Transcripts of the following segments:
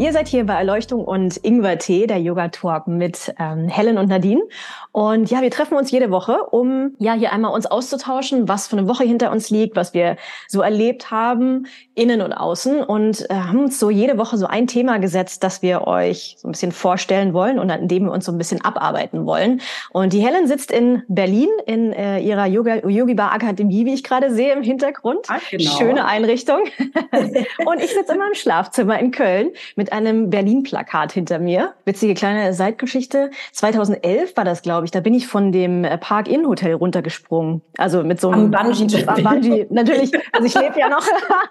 Ihr seid hier bei Erleuchtung und Ingwer Tee, der Yoga Talk mit ähm, Helen und Nadine. Und ja, wir treffen uns jede Woche, um ja hier einmal uns auszutauschen, was für eine Woche hinter uns liegt, was wir so erlebt haben, innen und außen. Und äh, haben uns so jede Woche so ein Thema gesetzt, das wir euch so ein bisschen vorstellen wollen und an dem wir uns so ein bisschen abarbeiten wollen. Und die Helen sitzt in Berlin in äh, ihrer Yoga Yogi Bar Akademie, wie ich gerade sehe im Hintergrund. Ah, genau. Schöne Einrichtung. und ich sitze in meinem Schlafzimmer in Köln mit einem Berlin-Plakat hinter mir. Witzige kleine Seitgeschichte. 2011 war das, glaube ich. Da bin ich von dem äh, Park Inn Hotel runtergesprungen. Also mit so einem Am Bungee. Bungee. Natürlich. Also ich lebe ja noch.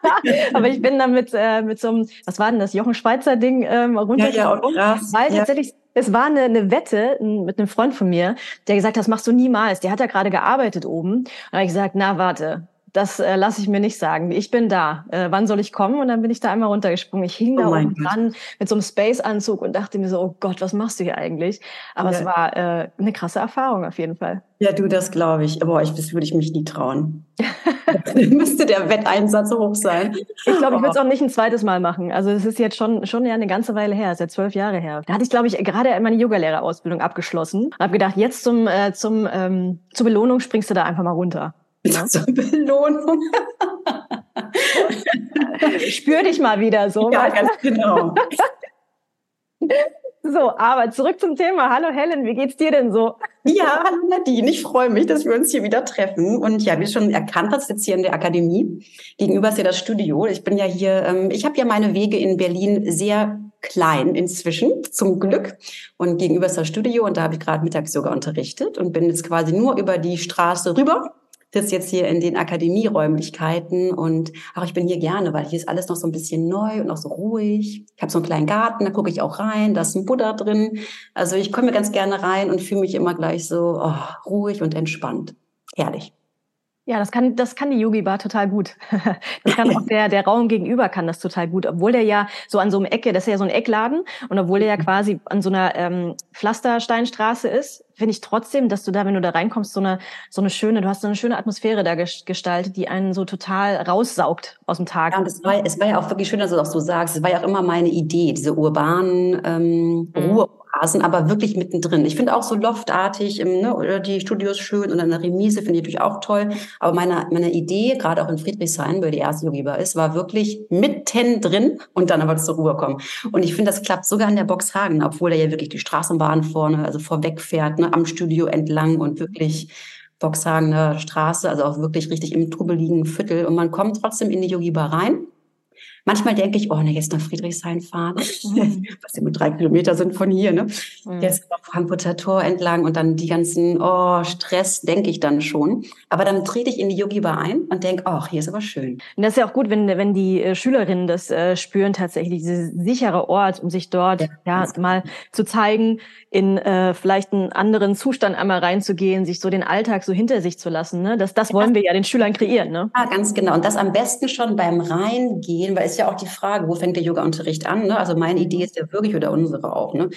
Aber ich bin dann mit, äh, mit so einem, was war denn das, Jochen Schweizer Ding ähm, runtergesprungen. Ja, ja, weil Ja. tatsächlich es war eine, eine Wette mit einem Freund von mir, der gesagt hat, das machst du niemals. Der hat da gerade gearbeitet oben. Und da habe ich gesagt, na warte, das äh, lasse ich mir nicht sagen. Ich bin da. Äh, wann soll ich kommen? Und dann bin ich da einmal runtergesprungen. Ich hing da Oh mein oben dran mit so einem Space-Anzug und dachte mir so, oh Gott, was machst du hier eigentlich? Aber es Ja. war äh, eine krasse Erfahrung auf jeden Fall. Ja, du, das glaube ich. Boah, ich, das würde ich mich nie trauen. Müsste der Wetteinsatz hoch sein. Ich glaube, ich würde es auch nicht ein zweites Mal machen. Also es ist jetzt schon schon ja eine ganze Weile her, ist ja zwölf Jahre her. Da hatte ich, glaube ich, gerade meine Yogalehrerausbildung abgeschlossen und habe gedacht, jetzt zum äh, zum ähm, zur Belohnung springst du da einfach mal runter. Ja. Zur Belohnung. Spür dich mal wieder so. Ja, ganz genau. So, aber zurück zum Thema. Hallo Helen, wie geht's dir denn so? Ja, hallo Nadine, ich freue mich, dass wir uns hier wieder treffen. Und ja, wie du schon erkannt hast, jetzt hier in der Akademie. Gegenüber ist ja das Studio. Ich bin ja hier, ähm, ich habe ja meine Wege in Berlin sehr klein inzwischen, zum Glück. Und gegenüber ist das Studio und da habe ich gerade mittags sogar unterrichtet und bin jetzt quasi nur über die Straße rüber. Sitze jetzt hier in den Akademieräumlichkeiten und ach, ich bin hier gerne, weil hier ist alles noch so ein bisschen neu und noch so ruhig. Ich habe so einen kleinen Garten, da gucke ich auch rein, da ist ein Buddha drin. Also ich komme ganz gerne rein und fühle mich immer gleich so oh, ruhig und entspannt. Herrlich. Ja, das kann, das kann die Yogi Bar total gut. Das kann auch der, der Raum gegenüber kann das total gut. Obwohl der ja so an so einem Ecke, das ist ja so ein Eckladen und obwohl der ja quasi an so einer ähm, Pflastersteinstraße ist, finde ich trotzdem, dass du da, wenn du da reinkommst, so eine, so eine schöne, du hast so eine schöne Atmosphäre da ges- gestaltet, die einen so total raussaugt aus dem Tag. Ja, und es war, es war ja auch wirklich schön, dass du das so sagst. Es war ja auch immer meine Idee, diese urbanen ähm, Mhm. Ruheoasen, aber wirklich mittendrin. Ich finde auch so loftartig, im, ne, oder die Studios schön und eine Remise finde ich natürlich auch toll. Aber meine, meine Idee, gerade auch in Friedrichshain, weil die erste Yogi Bar ist, war wirklich mittendrin und dann aber zur Ruhe kommen. Und ich finde, das klappt sogar in der Boxhagen, obwohl da ja wirklich die Straßenbahn vorne, also vorweg fährt, ne, am Studio entlang und wirklich Boxhagener Straße, also auch wirklich richtig im trubeligen Viertel. Und man kommt trotzdem in die Yogi Bar rein. Manchmal denke ich, oh, ne, jetzt nach Friedrichshain fahren, Mhm. was ja nur drei Kilometer sind von hier, ne? Mhm. Jetzt auf Frankfurter Tor entlang und dann die ganzen, oh, Stress, denke ich dann schon. Aber dann trete ich in die Yogi Bar ein und denke, ach, hier ist aber schön. Und das ist ja auch gut, wenn, wenn die äh, Schülerinnen das äh, spüren, tatsächlich, dieser sichere Ort, um sich dort Ja, ja, ganz mal zu zeigen, in äh, vielleicht einen anderen Zustand einmal reinzugehen, sich so den Alltag so hinter sich zu lassen. Ne? Das, das wollen wir ja den Schülern kreieren. Ne? Ja, ganz genau. Und das am besten schon beim Reingehen, weil es ja auch die Frage, wo fängt der Yoga-Unterricht an? Ne? Also meine Idee ist ja wirklich, oder unsere auch, ne?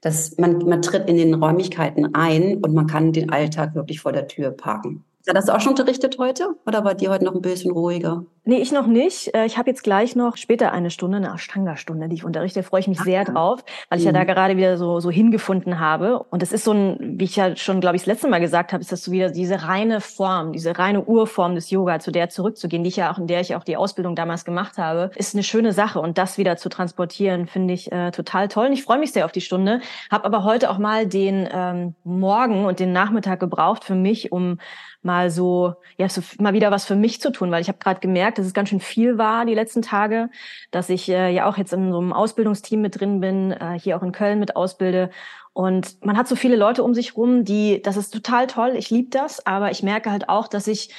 dass man, man tritt in den Räumlichkeiten ein und man kann den Alltag wirklich vor der Tür parken. Hat das auch schon unterrichtet heute? Oder war die heute noch ein bisschen ruhiger? Nee, ich noch nicht. Äh, Ich habe jetzt gleich noch später eine Stunde, eine Ashtanga-Stunde, die ich unterrichte. Da freue ich mich sehr Ah. drauf, weil ich ja Mhm. da gerade wieder so, so hingefunden habe. Und es ist so ein, wie ich ja schon, glaube ich, das letzte Mal gesagt habe, ist das so wieder diese reine Form, diese reine Urform des Yoga, zu der zurückzugehen, die ich ja auch, in der ich auch die Ausbildung damals gemacht habe, ist eine schöne Sache. Und das wieder zu transportieren, finde ich äh, total toll. Und ich freue mich sehr auf die Stunde. Habe aber heute auch mal den ähm, Morgen und den Nachmittag gebraucht für mich, um mal so, ja, so mal wieder was für mich zu tun, weil ich habe gerade gemerkt, dass es ganz schön viel war die letzten Tage, dass ich äh, ja auch jetzt in so einem Ausbildungsteam mit drin bin, äh, hier auch in Köln mit ausbilde. Und man hat so viele Leute um sich rum, die, das ist total toll, ich liebe das, aber ich merke halt auch, dass ich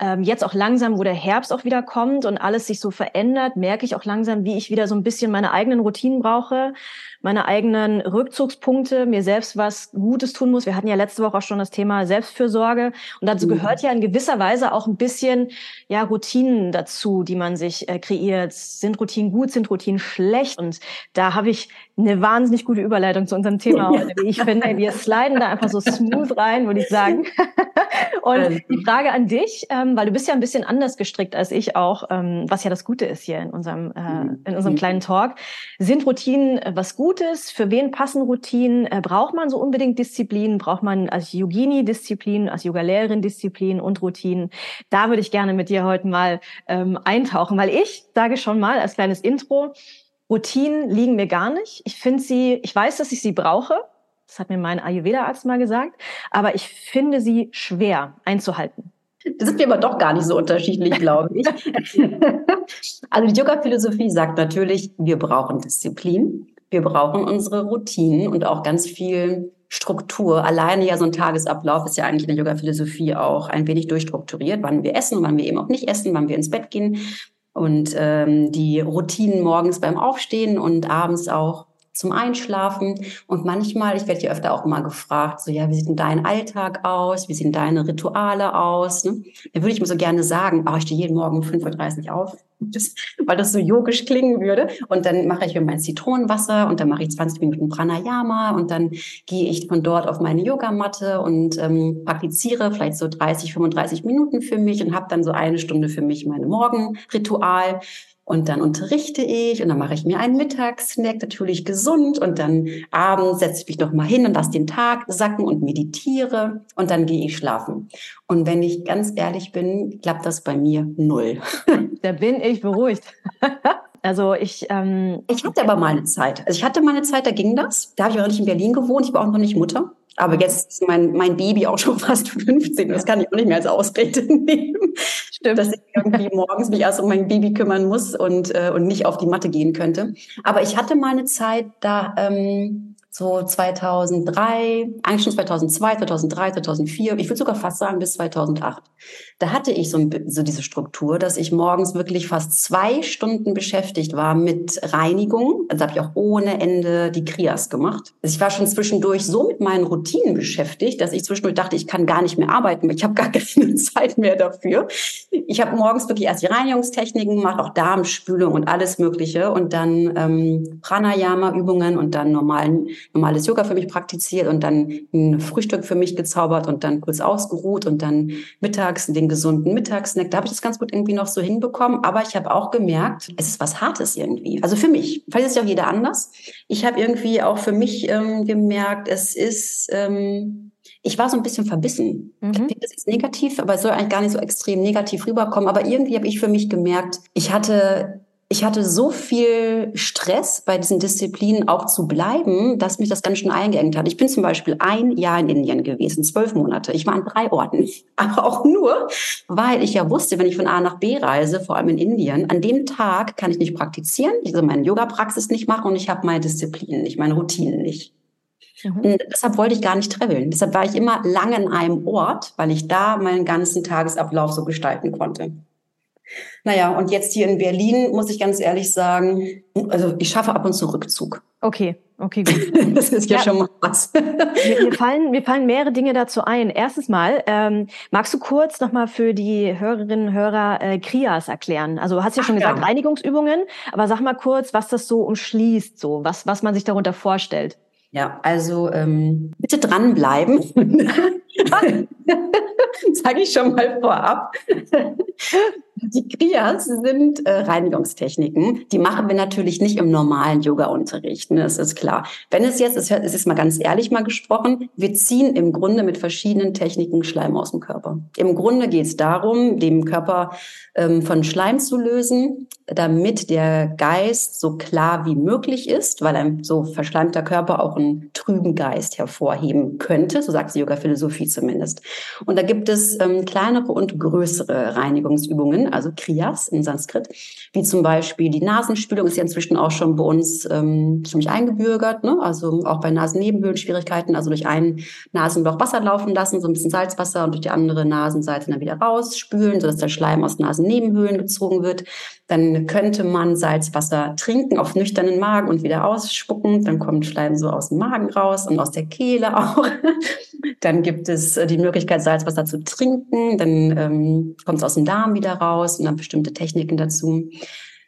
ähm, jetzt auch langsam, wo der Herbst auch wieder kommt und alles sich so verändert, merke ich auch langsam, wie ich wieder so ein bisschen meine eigenen Routinen brauche, meine eigenen Rückzugspunkte, mir selbst was Gutes tun muss. Wir hatten ja letzte Woche auch schon das Thema Selbstfürsorge und dazu mhm. gehört ja in gewisser Weise auch ein bisschen ja Routinen dazu, die man sich äh, kreiert. Sind Routinen gut, sind Routinen schlecht? Und da habe ich eine wahnsinnig gute Überleitung zu unserem Thema heute. Ich finde, wir sliden da einfach so smooth rein, würde ich sagen. und die Frage an dich, ähm, weil du bist ja ein bisschen anders gestrickt als ich auch, ähm, was ja das Gute ist hier in unserem, äh, mhm. in unserem kleinen Talk. Sind Routinen äh, was Gutes? Für wen passen Routinen? Äh, braucht man so unbedingt Disziplin? Braucht man als Yogini Disziplin, als Yoga-Lehrerin Disziplin und Routinen? Da würde ich gerne mit dir heute mal ähm, eintauchen, weil ich sage schon mal als kleines Intro, Routinen liegen mir gar nicht. Ich finde sie, ich weiß, dass ich sie brauche. Das hat mir mein Ayurveda-Arzt mal gesagt. Aber ich finde sie schwer einzuhalten. Das sind wir aber doch gar nicht so unterschiedlich, glaube ich. also die Yoga-Philosophie sagt natürlich, wir brauchen Disziplin, wir brauchen unsere Routinen und auch ganz viel Struktur. Alleine ja so ein Tagesablauf ist ja eigentlich in der Yoga-Philosophie auch ein wenig durchstrukturiert, wann wir essen, wann wir eben auch nicht essen, wann wir ins Bett gehen, und ähm, die Routinen morgens beim Aufstehen und abends auch zum Einschlafen. Und manchmal, ich werde hier öfter auch mal gefragt, so, ja, wie sieht denn dein Alltag aus? Wie sehen deine Rituale aus? Ne? Da würde ich mir so gerne sagen, oh, ich stehe jeden Morgen um 5.30 Uhr auf, das, weil das so yogisch klingen würde. Und dann mache ich mir mein Zitronenwasser und dann mache ich 20 Minuten Pranayama und dann gehe ich von dort auf meine Yogamatte und ähm, praktiziere vielleicht so 30, 35 Minuten für mich und habe dann so eine Stunde für mich meine Morgenritual. Und dann unterrichte ich und dann mache ich mir einen Mittagssnack, natürlich gesund. Und dann abends setze ich mich noch mal hin und lasse den Tag sacken und meditiere. Und dann gehe ich schlafen. Und wenn ich ganz ehrlich bin, klappt das bei mir null. Da bin ich beruhigt. Also ich, ähm ich hatte aber mal eine Zeit. Also ich hatte mal eine Zeit, da ging das. Da habe ich auch nicht in Berlin gewohnt. Ich war auch noch nicht Mutter. Aber jetzt ist mein, mein Baby auch schon fast 15. Das kann ich auch nicht mehr als Ausrede nehmen. Stimmt. Dass ich irgendwie morgens mich erst um mein Baby kümmern muss und, äh, und nicht auf die Matte gehen könnte. Aber ich hatte mal eine Zeit, da ähm, so 2003, eigentlich schon 2002, 2003, 2004, ich würde sogar fast sagen bis 2008. Da hatte ich so, so diese Struktur, dass ich morgens wirklich fast zwei Stunden beschäftigt war mit Reinigung. Also habe ich auch ohne Ende die Krias gemacht. Also ich war schon zwischendurch so mit meinen Routinen beschäftigt, dass ich zwischendurch dachte, ich kann gar nicht mehr arbeiten, ich habe gar keine Zeit mehr dafür. Ich habe morgens wirklich erst die Reinigungstechniken gemacht, auch Darmspülung und alles Mögliche und dann ähm, Pranayama-Übungen und dann normalen normales Yoga für mich praktiziert und dann ein Frühstück für mich gezaubert und dann kurz ausgeruht und dann mittags den gesunden Mittagssnack. Da habe ich das ganz gut irgendwie noch so hinbekommen. Aber ich habe auch gemerkt, es ist was Hartes irgendwie. Also für mich. Vielleicht ist ja auch jeder anders. Ich habe irgendwie auch für mich ähm, gemerkt, es ist... Ähm, ich war so ein bisschen verbissen. Mhm. Das ist negativ, aber es soll eigentlich gar nicht so extrem negativ rüberkommen. Aber irgendwie habe ich für mich gemerkt, ich hatte ich hatte so viel Stress bei diesen Disziplinen auch zu bleiben, dass mich das ganz schön eingeengt hat. Ich bin zum Beispiel ein Jahr in Indien gewesen, zwölf Monate. Ich war an drei Orten, aber auch nur, weil ich ja wusste, wenn ich von A nach B reise, vor allem in Indien, an dem Tag kann ich nicht praktizieren, ich also meine Yoga-Praxis nicht machen und ich habe meine Disziplinen nicht, meine Routinen nicht. Mhm. Und deshalb wollte ich gar nicht traveln. Deshalb war ich immer lange in einem Ort, weil ich da meinen ganzen Tagesablauf so gestalten konnte. Naja, und jetzt hier in Berlin muss ich ganz ehrlich sagen, also ich schaffe ab und zu Rückzug. Okay, okay, gut. das ist ja, ja schon mal was. mir, mir, fallen, mir fallen mehrere Dinge dazu ein. Erstens mal, ähm, magst du kurz nochmal für die Hörerinnen und Hörer äh, Krias erklären? Also du hast ja schon Ach, gesagt, ja. Reinigungsübungen, aber sag mal kurz, was das so umschließt, so was, was man sich darunter vorstellt. Ja, also ähm, bitte dranbleiben. Sage ich schon mal vorab. Die Kriyas sind äh, Reinigungstechniken. Die machen wir natürlich nicht im normalen Yoga-Unterricht. Ne? Das ist klar. Wenn es jetzt, es ist mal ganz ehrlich mal gesprochen, wir ziehen im Grunde mit verschiedenen Techniken Schleim aus dem Körper. Im Grunde geht es darum, dem Körper ähm, von Schleim zu lösen, damit der Geist so klar wie möglich ist, weil ein so verschleimter Körper auch einen trüben Geist hervorheben könnte. So sagt die Yoga-Philosophie zumindest. Und da gibt es ähm, kleinere und größere Reinigungsübungen. Also Kriyas in Sanskrit, wie zum Beispiel die Nasenspülung ist ja inzwischen auch schon bei uns ähm, ziemlich eingebürgert, ne? also auch bei Nasennebenhöhlenschwierigkeiten, also durch ein Nasenloch Wasser laufen lassen, so ein bisschen Salzwasser und durch die andere Nasenseite dann wieder rausspülen, sodass der Schleim aus Nasennebenhöhlen gezogen wird. Dann könnte man Salzwasser trinken auf nüchternen Magen und wieder ausspucken. Dann kommt Schleim so aus dem Magen raus und aus der Kehle auch. dann gibt es äh, die Möglichkeit, Salzwasser zu trinken. Dann ähm, kommt es aus dem Darm wieder raus und dann bestimmte Techniken dazu.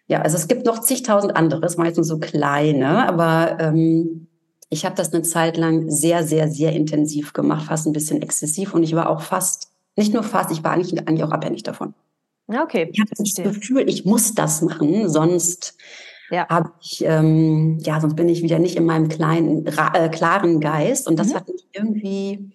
Ja, also es gibt noch zigtausend anderes, meistens so kleine, aber ähm, ich habe das eine Zeit lang sehr, sehr, sehr intensiv gemacht, fast ein bisschen exzessiv und ich war auch fast, nicht nur fast, ich war eigentlich, eigentlich auch abhängig davon. Ja, okay. Ich habe das Gefühl, ich muss das machen, sonst ja. habe ich, ähm, ja, sonst bin ich wieder nicht in meinem kleinen, äh, klaren Geist. Und das mhm. hat mich irgendwie,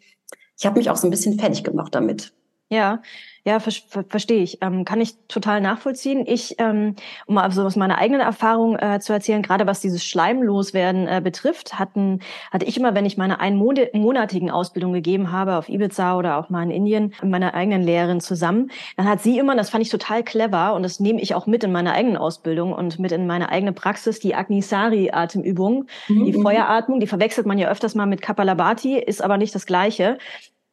ich habe mich auch so ein bisschen fertig gemacht damit. Ja, ja, ver ver verstehe ich. Ähm, kann ich total nachvollziehen. Ich, ähm, um mal so aus meiner eigenen Erfahrung äh, zu erzählen, gerade was dieses Schleimloswerden äh, betrifft, hatten, hatte ich immer, wenn ich meine einmonatigen Ausbildung gegeben habe auf Ibiza oder auch mal in Indien, mit meiner eigenen Lehrerin zusammen, dann hat sie immer, das fand ich total clever und das nehme ich auch mit in meine eigenen Ausbildung und mit in meine eigene Praxis, die Agnisari-Atemübung, mhm. die mhm. Feueratmung, die verwechselt man ja öfters mal mit Kapalabhati, ist aber nicht das Gleiche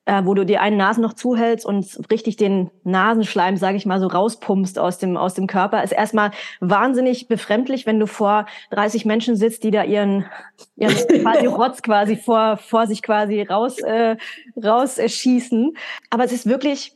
äh, wo du dir einen Nasen noch zuhältst und richtig den Nasenschleim, sage ich mal, so rauspumpst aus dem aus dem Körper, ist erstmal wahnsinnig befremdlich, wenn du vor 30 Menschen sitzt, die da ihren ihren quasi Rotz quasi vor vor sich quasi raus äh, rausschießen. Aber es ist wirklich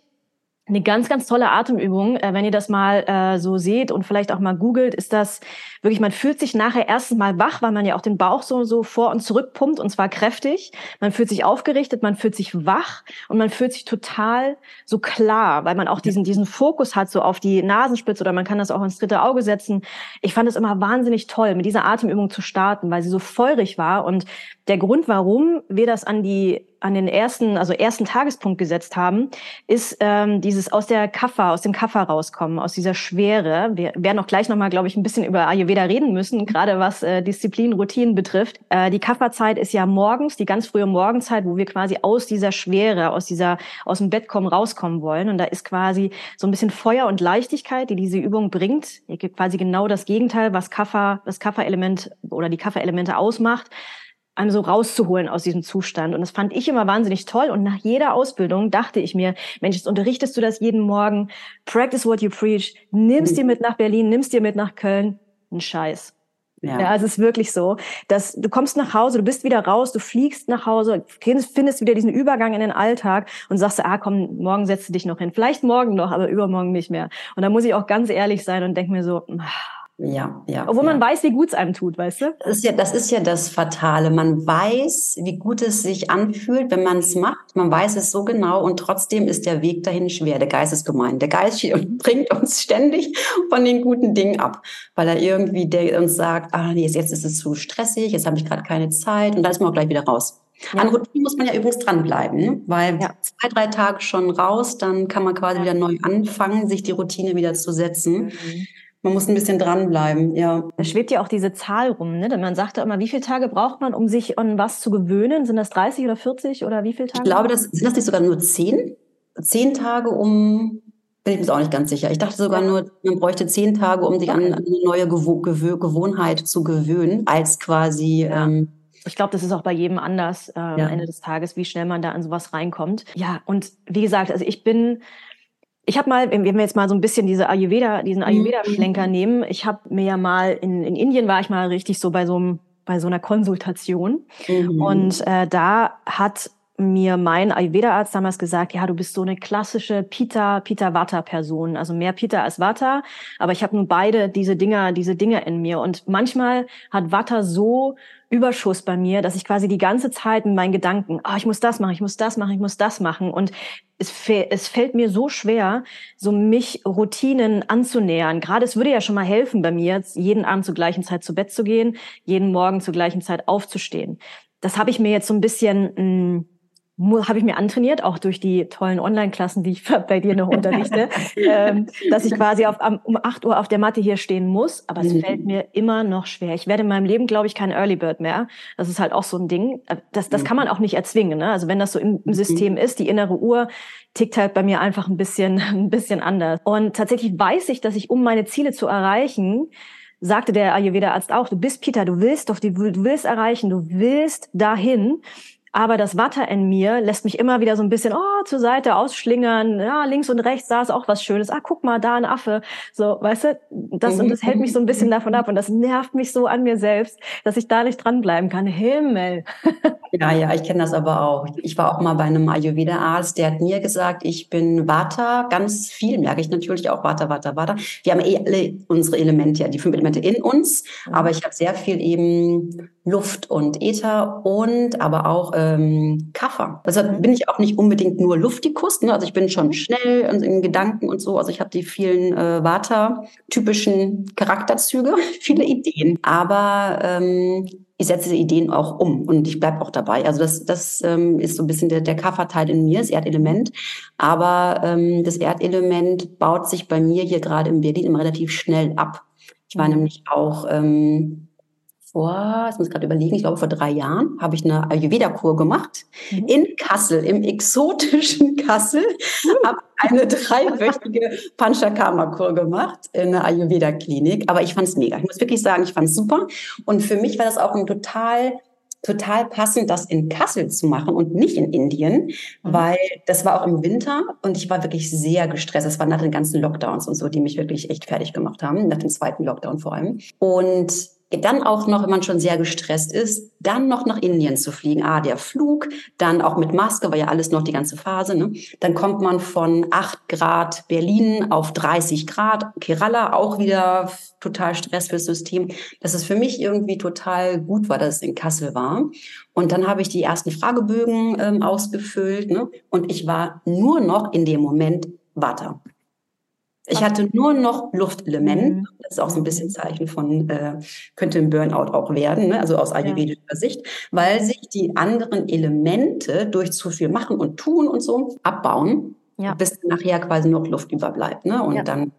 eine ganz, ganz tolle Atemübung. Äh, wenn ihr das mal äh, so seht und vielleicht auch mal googelt, ist das wirklich, man fühlt sich nachher erstens mal wach, weil man ja auch den Bauch so, so vor und zurück pumpt und zwar kräftig. Man fühlt sich aufgerichtet, man fühlt sich wach und man fühlt sich total so klar, weil man auch diesen, diesen Fokus hat so auf die Nasenspitze oder man kann das auch ins dritte Auge setzen. Ich fand es immer wahnsinnig toll, mit dieser Atemübung zu starten, weil sie so feurig war und der Grund, warum wir das an die an den ersten, also ersten Tagespunkt gesetzt haben, ist ähm, dieses aus der Kaffer, aus dem Kaffer rauskommen, aus dieser Schwere. Wir werden auch gleich nochmal, glaube ich, ein bisschen über Ayurveda reden müssen, gerade was äh, Disziplin, Routinen betrifft. Äh, die Kafferzeit ist ja morgens, die ganz frühe Morgenzeit, wo wir quasi aus dieser Schwere, aus dieser, aus dem Bett kommen, rauskommen wollen. Und da ist quasi so ein bisschen Feuer und Leichtigkeit, die diese Übung bringt. Quasi genau das Gegenteil, was Kaffer, das Kafferelement oder die Kafferelemente ausmacht einem so rauszuholen aus diesem Zustand. Und das fand ich immer wahnsinnig toll. Und nach jeder Ausbildung dachte ich mir, Mensch, jetzt unterrichtest du das jeden Morgen. Practice what you preach. Nimmst dir mit nach Berlin, nimmst dir mit nach Köln. Ein Scheiß. Ja. ja, es ist wirklich so, dass du kommst nach Hause, du bist wieder raus, du fliegst nach Hause, findest wieder diesen Übergang in den Alltag und sagst, ah komm, morgen setzt du dich noch hin. Vielleicht morgen noch, aber übermorgen nicht mehr. Und da muss ich auch ganz ehrlich sein und denke mir so, ach, ja, ja. Obwohl ja. man weiß, wie gut es einem tut, weißt du? Das ist, ja, das ist ja das Fatale. Man weiß, wie gut es sich anfühlt, wenn man es macht. Man weiß es so genau und trotzdem ist der Weg dahin schwer. Der Geist ist gemein. Der Geist bringt uns ständig von den guten Dingen ab, weil er irgendwie der uns sagt, ah, nee, jetzt ist es zu stressig, jetzt habe ich gerade keine Zeit und dann ist man auch gleich wieder raus. Ja. An Routine muss man ja übrigens dranbleiben, ne? weil ja. zwei, drei Tage schon raus, dann kann man quasi wieder neu anfangen, sich die Routine wieder zu setzen. Mhm man muss ein bisschen dranbleiben, ja. Da schwebt ja auch diese Zahl rum, ne? Denn man sagt ja immer, wie viele Tage braucht man, um sich an was zu gewöhnen? Sind das 30 oder 40 oder wie viele Tage? Ich glaube, das sind das nicht sogar nur 10? 10 Tage, um bin ich mir auch nicht ganz sicher. Ich dachte sogar nur, man bräuchte 10 Tage, um sich an, an, eine neue Gewo Gewö Gewohnheit zu gewöhnen, als quasi. Ja. Ähm, ich glaube, das ist auch bei jedem anders äh, ja. am Ende des Tages, wie schnell man da an sowas reinkommt. Ja, und wie gesagt, also ich bin ich habe mal, wenn wir jetzt mal so ein bisschen diese Ayurveda, diesen mhm. Ayurveda-Schlenker mhm. nehmen, ich habe mir ja mal in, in Indien war ich mal richtig so bei so einem bei so einer Konsultation mhm. und äh, da hat mir mein Ayurveda-Arzt damals gesagt, ja, du bist so eine klassische Pita, Pita-Vata-Person, also mehr Pita als Vata, aber ich habe nun beide diese Dinger, diese Dinge in mir und manchmal hat Vata so Überschuss bei mir, dass ich quasi die ganze Zeit in meinen Gedanken, oh, ich muss das machen, ich muss das machen, ich muss das machen. Und es, es fällt mir so schwer, so mich Routinen anzunähern. Gerade es würde ja schon mal helfen bei mir, jeden Abend zur gleichen Zeit zu Bett zu gehen, jeden Morgen zur gleichen Zeit aufzustehen. Das habe ich mir jetzt so ein bisschen mh, hm, habe ich mir antrainiert, auch durch die tollen Online-Klassen, die ich bei dir noch unterrichte, ähm, dass ich quasi auf, um 8 Uhr auf der Matte hier stehen muss. Aber es mhm. fällt mir immer noch schwer. Ich werde in meinem Leben, glaube ich, kein Early Bird mehr. Das ist halt auch so ein Ding. Äh, das, das kann man auch nicht erzwingen. Ne? Also wenn das so im, im mhm. System ist, die innere Uhr tickt halt bei mir einfach ein bisschen, ein bisschen anders. Und tatsächlich weiß ich, dass ich, um meine Ziele zu erreichen, sagte der Ayurveda-Arzt auch, du bist Peter, du willst doch, du willst erreichen, du willst dahin. Aber das Watter in mir lässt mich immer wieder so ein bisschen oh, zur Seite ausschlingern. Ja, links und rechts saß auch was Schönes. Ah, guck mal, da ein Affe. So, weißt du, das mhm. und das hält mich so ein bisschen davon ab und das nervt mich so an mir selbst, dass ich da nicht dranbleiben kann. Himmel. Ja, ja, ich kenne das aber auch. Ich war auch mal bei einem Ayurveda-Arzt, der hat mir gesagt, ich bin Vata, ganz viel merke ich natürlich auch Vata, Vata, Vata. Wir haben eh alle unsere Elemente, ja, die fünf Elemente in uns, mhm. aber ich habe sehr viel eben Luft und Äther und aber auch ähm, Kaffer. Also mhm. bin ich auch nicht unbedingt nur Luftikus, ne? also ich bin schon schnell in Gedanken und so. Also ich habe die vielen äh, Vata-typischen Charakterzüge, viele Ideen, aber ähm, ich setze diese Ideen auch um und ich bleibe auch dabei. Also das, das ähm, ist so ein bisschen der, der Kafferteil in mir, das Erdelement. Aber ähm, das Erdelement baut sich bei mir hier gerade in Berlin immer relativ schnell ab. Ich war mhm. nämlich auch ähm, vor, jetzt muss ich gerade überlegen, ich glaube vor drei Jahren habe ich eine Ayurveda-Kur gemacht mhm. in Kassel, im exotischen Kassel, habe eine dreiwöchige Panchakarma-Kur gemacht in einer Ayurveda-Klinik. Aber ich fand es mega. Ich muss wirklich sagen, ich fand es super. Und für mich war das auch ein total total passend, das in Kassel zu machen und nicht in Indien, mhm. weil das war auch im Winter und ich war wirklich sehr gestresst. Es war nach den ganzen Lockdowns und so, die mich wirklich echt fertig gemacht haben, nach dem zweiten Lockdown vor allem. Und dann auch noch, wenn man schon sehr gestresst ist, dann noch nach Indien zu fliegen. Ah, der Flug, dann auch mit Maske, war ja alles noch die ganze Phase. Ne? Dann kommt man von 8 Grad Berlin auf 30 Grad Kerala, auch wieder total Stress fürs System. Dass es für mich irgendwie total gut war, dass es in Kassel war. Und dann habe ich die ersten Fragebögen ähm, ausgefüllt ne? und ich war nur noch in dem Moment Water. Ich hatte nur noch Luftelement. Mhm. Das ist auch so ein bisschen Zeichen von, äh, könnte ein Burnout auch werden, ne? also aus ayurvedischer ja. Sicht, weil sich die anderen Elemente durch zu viel machen und tun und so abbauen. Ja. bis nachher quasi noch Luft überbleibt. Ne? Und ja. dann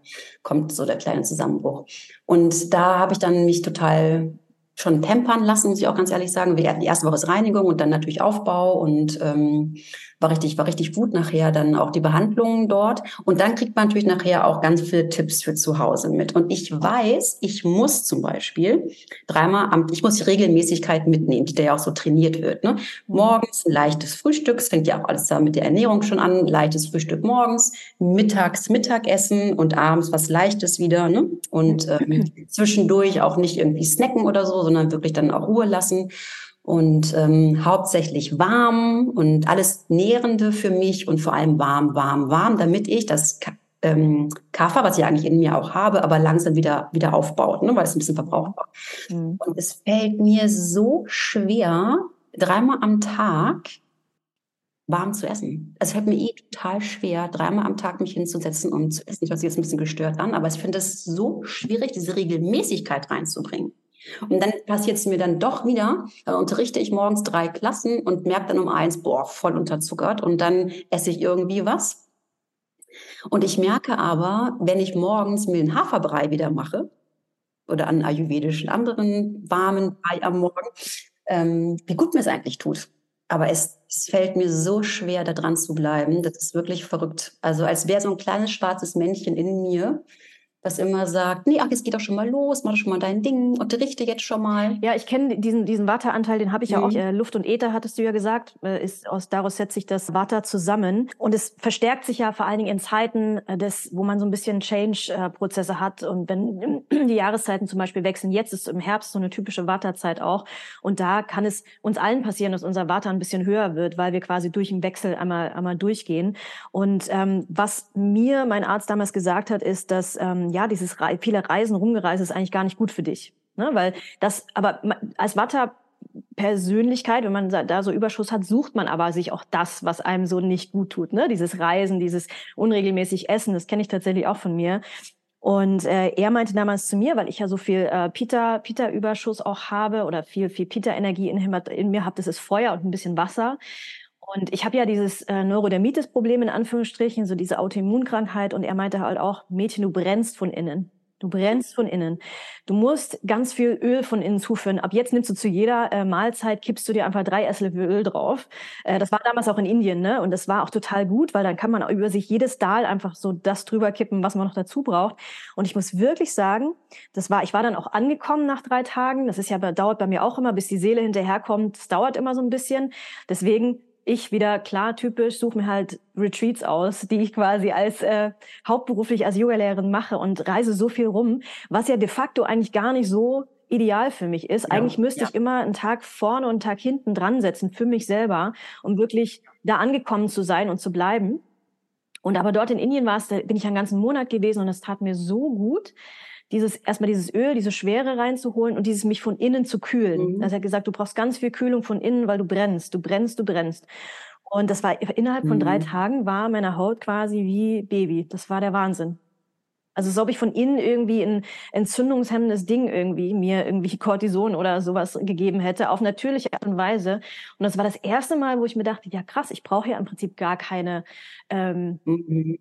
kommt so der kleine Zusammenbruch. Und da habe ich dann mich total schon tempern lassen, muss ich auch ganz ehrlich sagen. Wir hatten die erste Woche ist Reinigung und dann natürlich Aufbau und ähm, war richtig, war richtig gut nachher dann auch die Behandlungen dort. Und dann kriegt man natürlich nachher auch ganz viele Tipps für zu Hause mit. Und ich weiß, ich muss zum Beispiel dreimal am, ich muss die Regelmäßigkeit mitnehmen, die da ja auch so trainiert wird. Ne? Morgens ein leichtes Frühstück, es fängt ja auch alles da mit der Ernährung schon an, leichtes Frühstück morgens, mittags Mittagessen und abends was Leichtes wieder. Ne? Und ähm, zwischendurch auch nicht irgendwie snacken oder so, sondern wirklich dann auch Ruhe lassen und ähm, hauptsächlich warm und alles Nährende für mich und vor allem warm, warm, warm, damit ich das ähm, Kaffer, was ich eigentlich in mir auch habe, aber langsam wieder wieder aufbaut, ne, weil es ein bisschen verbraucht war. Mhm. Und es fällt mir so schwer, dreimal am Tag warm zu essen. Es fällt mir eh total schwer, dreimal am Tag mich hinzusetzen und zu essen. Ich weiß, jetzt ein bisschen gestört an, aber ich finde es so schwierig, diese Regelmäßigkeit reinzubringen. Und dann passiert es mir dann doch wieder, dann unterrichte ich morgens drei Klassen und merke dann um eins, boah, voll unterzuckert und dann esse ich irgendwie was. Und ich merke aber, wenn ich morgens mir den Haferbrei wieder mache oder einen ayurvedischen anderen warmen Brei am Morgen, ähm, wie gut mir es eigentlich tut. Aber es, es fällt mir so schwer, da dran zu bleiben. Das ist wirklich verrückt. Also als wäre so ein kleines schwarzes Männchen in mir, das immer sagt, nee, ach, jetzt geht doch schon mal los, mach doch schon mal dein Ding, unterrichte jetzt schon mal. Ja, ich kenne diesen, diesen Vata-Anteil, den habe ich mhm. ja auch. Äh, Luft und Äther, hattest du ja gesagt, äh, ist aus, daraus setzt sich das Vata zusammen. Und es verstärkt sich ja vor allen Dingen in Zeiten, äh, des, wo man so ein bisschen Change-Prozesse hat. Und wenn die Jahreszeiten zum Beispiel wechseln, jetzt ist im Herbst so eine typische Vata-Zeit auch. Und da kann es uns allen passieren, dass unser Vata ein bisschen höher wird, weil wir quasi durch den Wechsel einmal, einmal durchgehen. Und ähm, was mir mein Arzt damals gesagt hat, ist, dass ähm, ja, dieses viele Reisen, rumgereist ist eigentlich gar nicht gut für dich. Ne? Weil das, aber als Watter Persönlichkeit, wenn man da so Überschuss hat, sucht man aber sich auch das, was einem so nicht gut tut. Ne? Dieses Reisen, dieses unregelmäßig Essen, das kenne ich tatsächlich auch von mir. Und äh, er meinte damals zu mir, weil ich ja so viel äh, Pita, Pita-Überschuss auch habe oder viel, viel Pita-Energie in, in, mir habe, das ist Feuer und ein bisschen Wasser. Und ich habe ja dieses äh, Neurodermitis-Problem in Anführungsstrichen, so diese Autoimmunkrankheit. Und er meinte halt auch, Mädchen, du brennst von innen. Du brennst von innen. Du musst ganz viel Öl von innen zuführen. Ab jetzt nimmst du zu jeder äh, Mahlzeit, kippst du dir einfach drei Esslöffel Öl drauf. Äh, das war damals auch in Indien, ne? Und das war auch total gut, weil dann kann man über sich jedes Dahl einfach so das drüber kippen, was man noch dazu braucht. Und ich muss wirklich sagen, das war, ich war dann auch angekommen nach drei Tagen. Das ist ja, dauert bei mir auch immer, bis die Seele hinterherkommt. Das dauert immer so ein bisschen. Deswegen ich wieder klar typisch suche mir halt Retreats aus, die ich quasi als äh, hauptberuflich als Yogalehrerin mache und reise so viel rum, was ja de facto eigentlich gar nicht so ideal für mich ist. Ja, eigentlich müsste ja. ich immer einen Tag vorne und einen Tag hinten dran setzen für mich selber, um wirklich da angekommen zu sein und zu bleiben. Und aber dort in Indien war es, da bin ich einen ganzen Monat gewesen und es tat mir so gut, dieses erstmal dieses Öl, diese Schwere reinzuholen und dieses mich von innen zu kühlen. Mhm. Also er hat gesagt, du brauchst ganz viel Kühlung von innen, weil du brennst, du brennst, du brennst. Und das war innerhalb von drei mhm. Tagen war meine Haut quasi wie Baby. Das war der Wahnsinn. Also so ob ich von innen irgendwie ein entzündungshemmendes Ding irgendwie mir irgendwie Cortison oder sowas gegeben hätte auf natürliche Art und Weise. Und das war das erste Mal, wo ich mir dachte, ja krass, ich brauche ja im Prinzip gar keine ähm, mhm.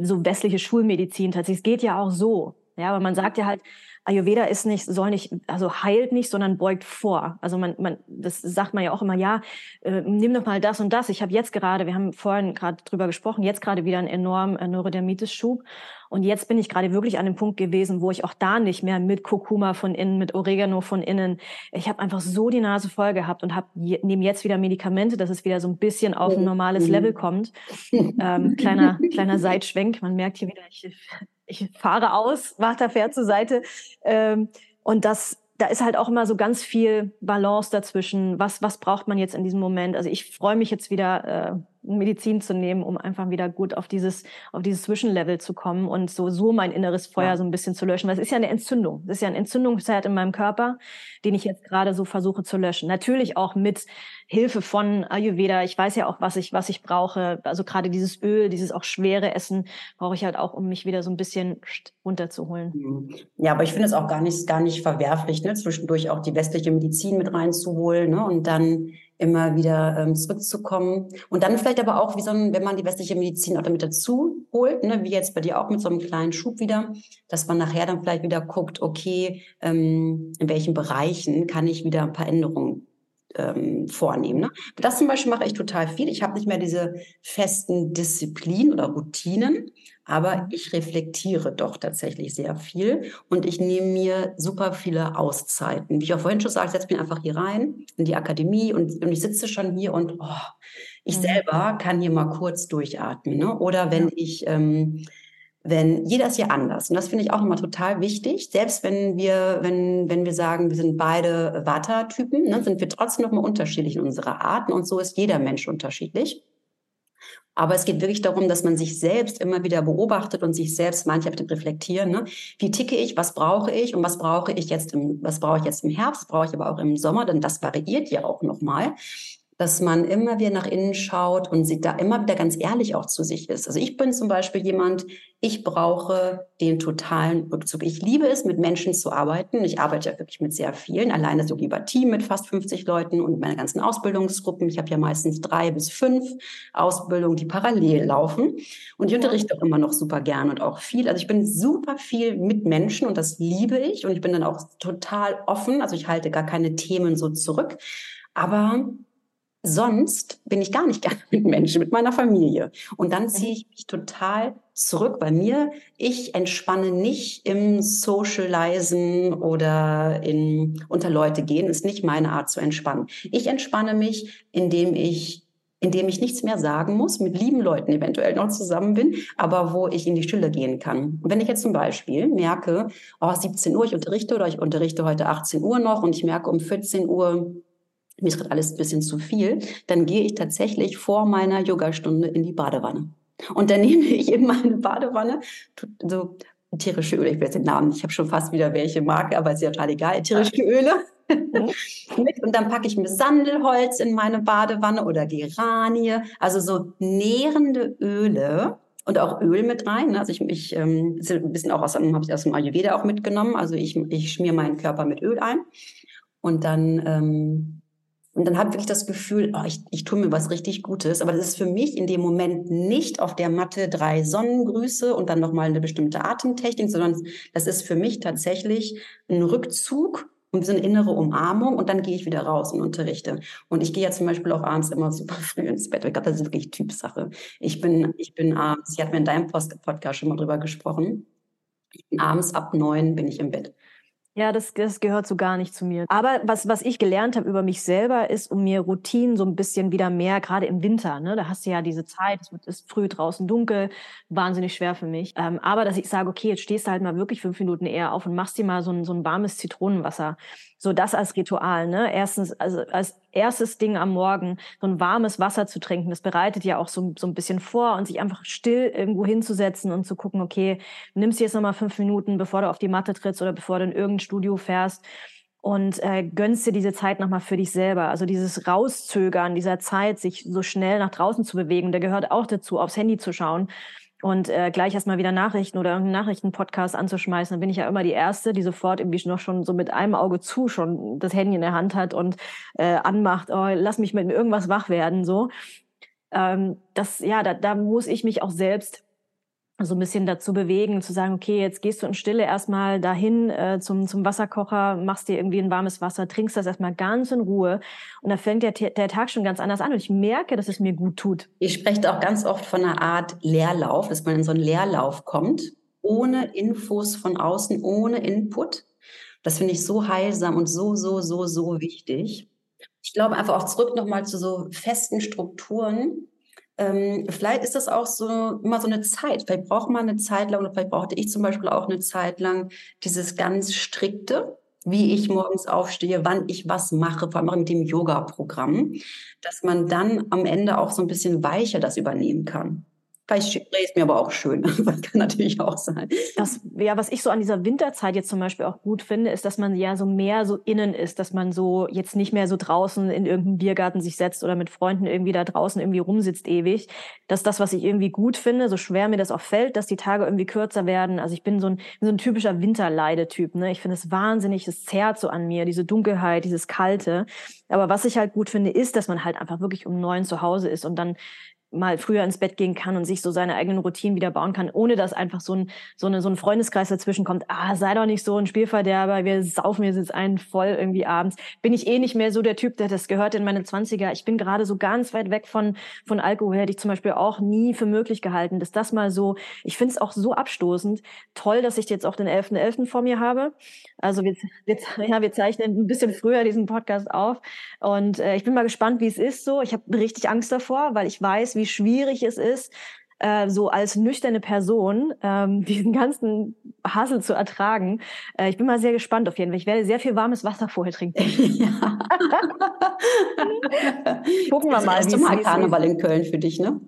so westliche Schulmedizin tatsächlich. Es geht ja auch so. Ja, aber man sagt ja halt, Ayurveda ist nicht, soll nicht, also heilt nicht, sondern beugt vor. Also man, man, das sagt man ja auch immer, ja, äh, nimm doch mal das und das. Ich habe jetzt gerade, wir haben vorhin gerade drüber gesprochen, jetzt gerade wieder einen enormen äh, Neurodermitis-Schub. Und jetzt bin ich gerade wirklich an dem Punkt gewesen, wo ich auch da nicht mehr mit Kurkuma von innen, mit Oregano von innen. Ich habe einfach so die Nase voll gehabt und habe nehme jetzt wieder Medikamente, dass es wieder so ein bisschen auf ein normales mhm. Level kommt. Ähm, kleiner kleiner Seitschwenk. Man merkt hier wieder, ich ich fahre aus, Wachter fährt zur Seite. Ähm, und das, da ist halt auch immer so ganz viel Balance dazwischen. Was, was braucht man jetzt in diesem Moment? Also ich freue mich jetzt wieder, äh, Medizin zu nehmen, um einfach wieder gut auf dieses, auf dieses Zwischenlevel zu kommen und so, so mein inneres Feuer ja. so ein bisschen zu löschen. Weil es ist ja eine Entzündung. Es ist ja ein Entzündungsherd in meinem Körper, den ich jetzt gerade so versuche zu löschen. Natürlich auch mit Hilfe von Ayurveda. Ich weiß ja auch, was ich, was ich brauche. Also gerade dieses Öl, dieses auch schwere Essen brauche ich halt auch, um mich wieder so ein bisschen runterzuholen. Mhm. Ja, aber ich finde es auch gar nicht, gar nicht verwerflich, ne? zwischendurch auch die westliche Medizin mit reinzuholen ne? und dann immer wieder ähm, zurückzukommen. Und dann vielleicht aber auch, wie so ein, wenn man die westliche Medizin auch damit dazu holt, ne, wie jetzt bei dir auch mit so einem kleinen Schub wieder, dass man nachher dann vielleicht wieder guckt, okay, ähm, in welchen Bereichen kann ich wieder ein paar Änderungen ähm, vornehmen. Ne? Das zum Beispiel mache ich total viel. Ich habe nicht mehr diese festen Disziplinen oder Routinen, aber ich reflektiere doch tatsächlich sehr viel und ich nehme mir super viele Auszeiten. Wie ich auch vorhin schon sagte, ich setze mich einfach hier rein in die Akademie und, und ich sitze schon hier und oh, ich mhm. selber kann hier mal kurz durchatmen. Ne? Oder wenn ich ähm, wenn jeder ist hier anders. Und das finde ich auch immer total wichtig. Selbst wenn wir, wenn, wenn wir sagen, wir sind beide Vata-Typen, ne, sind wir trotzdem noch mal unterschiedlich in unserer Art. Und so ist jeder Mensch unterschiedlich. Aber es geht wirklich darum, dass man sich selbst immer wieder beobachtet und sich selbst manchmal reflektieren. Ne? Wie ticke ich? Was brauche ich? Und was brauche ich jetzt im, was brauche ich jetzt im Herbst? Brauche ich aber auch im Sommer? Denn das variiert ja auch nochmal dass man immer wieder nach innen schaut und sich da immer wieder ganz ehrlich auch zu sich ist. Also ich bin zum Beispiel jemand, ich brauche den totalen Rückzug. Ich liebe es, mit Menschen zu arbeiten. Ich arbeite ja wirklich mit sehr vielen, alleine so lieber Team mit fast 50 Leuten und meine ganzen Ausbildungsgruppen. Ich habe ja meistens drei bis fünf Ausbildungen, die parallel laufen. Und ich unterrichte auch immer noch super gern und auch viel. Also ich bin super viel mit Menschen und das liebe ich. Und ich bin dann auch total offen. Also ich halte gar keine Themen so zurück. Aber sonst bin ich gar nicht gerne mit Menschen, mit meiner Familie. Und dann ziehe ich mich total zurück bei mir. Ich entspanne nicht im Socializen oder in unter Leute gehen. Ist nicht meine Art zu entspannen. Ich entspanne mich, indem ich indem ich nichts mehr sagen muss, mit lieben Leuten eventuell noch zusammen bin, aber wo ich in die Stille gehen kann. Und wenn ich jetzt zum Beispiel merke, oh, 17 Uhr, ich unterrichte oder ich unterrichte heute 18 Uhr noch und ich merke um 14 Uhr, mir ist gerade alles ein bisschen zu viel, dann gehe ich tatsächlich vor meiner Yogastunde in die Badewanne. Und dann nehme ich in meine Badewanne so tierische Öle, ich weiß den Namen, ich habe schon fast wieder welche Marke, aber ist ja total egal, tierische Öle. mit und dann packe ich mir Sandelholz in meine Badewanne oder Geranie, also so nährende Öle und auch Öl mit rein. Also ich, ich ähm, ein bisschen auch aus, habe ich aus dem Ayurveda auch mitgenommen. Also ich, ich schmier meinen Körper mit Öl ein und dann ähm, Und dann habe ich das Gefühl, oh, ich, ich tue mir was richtig Gutes. Aber das ist für mich in dem Moment nicht auf der Matte drei Sonnengrüße und dann nochmal eine bestimmte Atemtechnik, sondern das ist für mich tatsächlich ein Rückzug und so eine innere Umarmung und dann gehe ich wieder raus und unterrichte. Und ich gehe ja zum Beispiel auch abends immer super früh ins Bett. Ich glaube, das ist wirklich Typsache. Ich bin, ich bin abends, ich hatte mir in deinem Post Podcast schon mal drüber gesprochen. Abends ab neun bin ich im Bett. Ja, das, das gehört so gar nicht zu mir. Aber was, was ich gelernt habe über mich selber, ist, um mir Routinen so ein bisschen wieder mehr, gerade im Winter, ne, da hast du ja diese Zeit, es ist früh draußen dunkel, wahnsinnig schwer für mich. Ähm, aber dass ich sage, okay, jetzt stehst du halt mal wirklich fünf Minuten eher auf und machst dir mal so ein, so ein warmes Zitronenwasser. So das als Ritual, ne? Erstens, also als erstes Ding am Morgen, so ein warmes Wasser zu trinken, das bereitet ja auch so, so ein bisschen vor und sich einfach still irgendwo hinzusetzen und zu gucken, okay, nimmst du jetzt nochmal fünf Minuten, bevor du auf die Matte trittst oder bevor du in irgendein Studio fährst und äh, gönnst dir diese Zeit nochmal für dich selber. Also dieses Rauszögern dieser Zeit, sich so schnell nach draußen zu bewegen, der gehört auch dazu, aufs Handy zu schauen und äh, gleich erstmal wieder Nachrichten oder irgendeinen Nachrichtenpodcast anzuschmeißen, dann bin ich ja immer die Erste, die sofort irgendwie noch schon so mit einem Auge zu schon das Handy in der Hand hat und äh, anmacht, oh, lass mich mit irgendwas wach werden, so. Ähm, das, ja, da, da muss ich mich auch selbst so ein bisschen dazu bewegen, zu sagen, okay, jetzt gehst du in Stille erstmal dahin äh, zum, zum Wasserkocher, machst dir irgendwie ein warmes Wasser, trinkst das erstmal ganz in Ruhe und da fängt der, der Tag schon ganz anders an und ich merke, dass es mir gut tut. Ich spreche auch ganz oft von einer Art Leerlauf, dass man in so einen Leerlauf kommt, ohne Infos von außen, ohne Input. Das finde ich so heilsam und so, so, so, so wichtig. Ich glaube einfach auch zurück nochmal zu so festen Strukturen, ähm, vielleicht ist das auch so immer so eine Zeit. Vielleicht braucht man eine Zeit lang, oder vielleicht brauchte ich zum Beispiel auch eine Zeit lang dieses ganz strikte, wie ich morgens aufstehe, wann ich was mache, vor allem auch mit dem Yoga-Programm, dass man dann am Ende auch so ein bisschen weicher das übernehmen kann. Vielleicht ist mir aber auch schön. Das kann natürlich auch sein. Das, ja, was ich so an dieser Winterzeit jetzt zum Beispiel auch gut finde, ist, dass man ja so mehr so innen ist, dass man so jetzt nicht mehr so draußen in irgendeinem Biergarten sich setzt oder mit Freunden irgendwie da draußen irgendwie rumsitzt ewig. Das ist das, was ich irgendwie gut finde, so schwer mir das auch fällt, dass die Tage irgendwie kürzer werden. Also ich bin so ein, so ein typischer Winterleidetyp. Ne? Ich finde es wahnsinnig, es zerrt so an mir, diese Dunkelheit, dieses Kalte. Aber was ich halt gut finde, ist, dass man halt einfach wirklich um neun zu Hause ist und dann mal früher ins Bett gehen kann und sich so seine eigenen Routinen wieder bauen kann, ohne dass einfach so ein, so eine, so ein Freundeskreis dazwischen kommt. Ah, sei doch nicht so ein Spielverderber, wir saufen jetzt einen voll irgendwie abends. Bin ich eh nicht mehr so der Typ, der das gehört in meine Zwanziger. Ich bin gerade so ganz weit weg von, von Alkohol, hätte ich zum Beispiel auch nie für möglich gehalten, dass das mal so, ich finde es auch so abstoßend. Toll, dass ich jetzt auch den 11.11. .11. vor mir habe. Also wir, wir, ja, wir zeichnen ein bisschen früher diesen Podcast auf und äh, ich bin mal gespannt, wie es ist so. Ich habe richtig Angst davor, weil ich weiß, wie schwierig es ist, äh, so als nüchterne Person ähm, diesen ganzen Hassel zu ertragen. Äh, ich bin mal sehr gespannt auf jeden Fall. Ich werde sehr viel warmes Wasser vorher trinken. Ja. Gucken wir mal. Das erste Mal Karneval in Köln für dich, ne?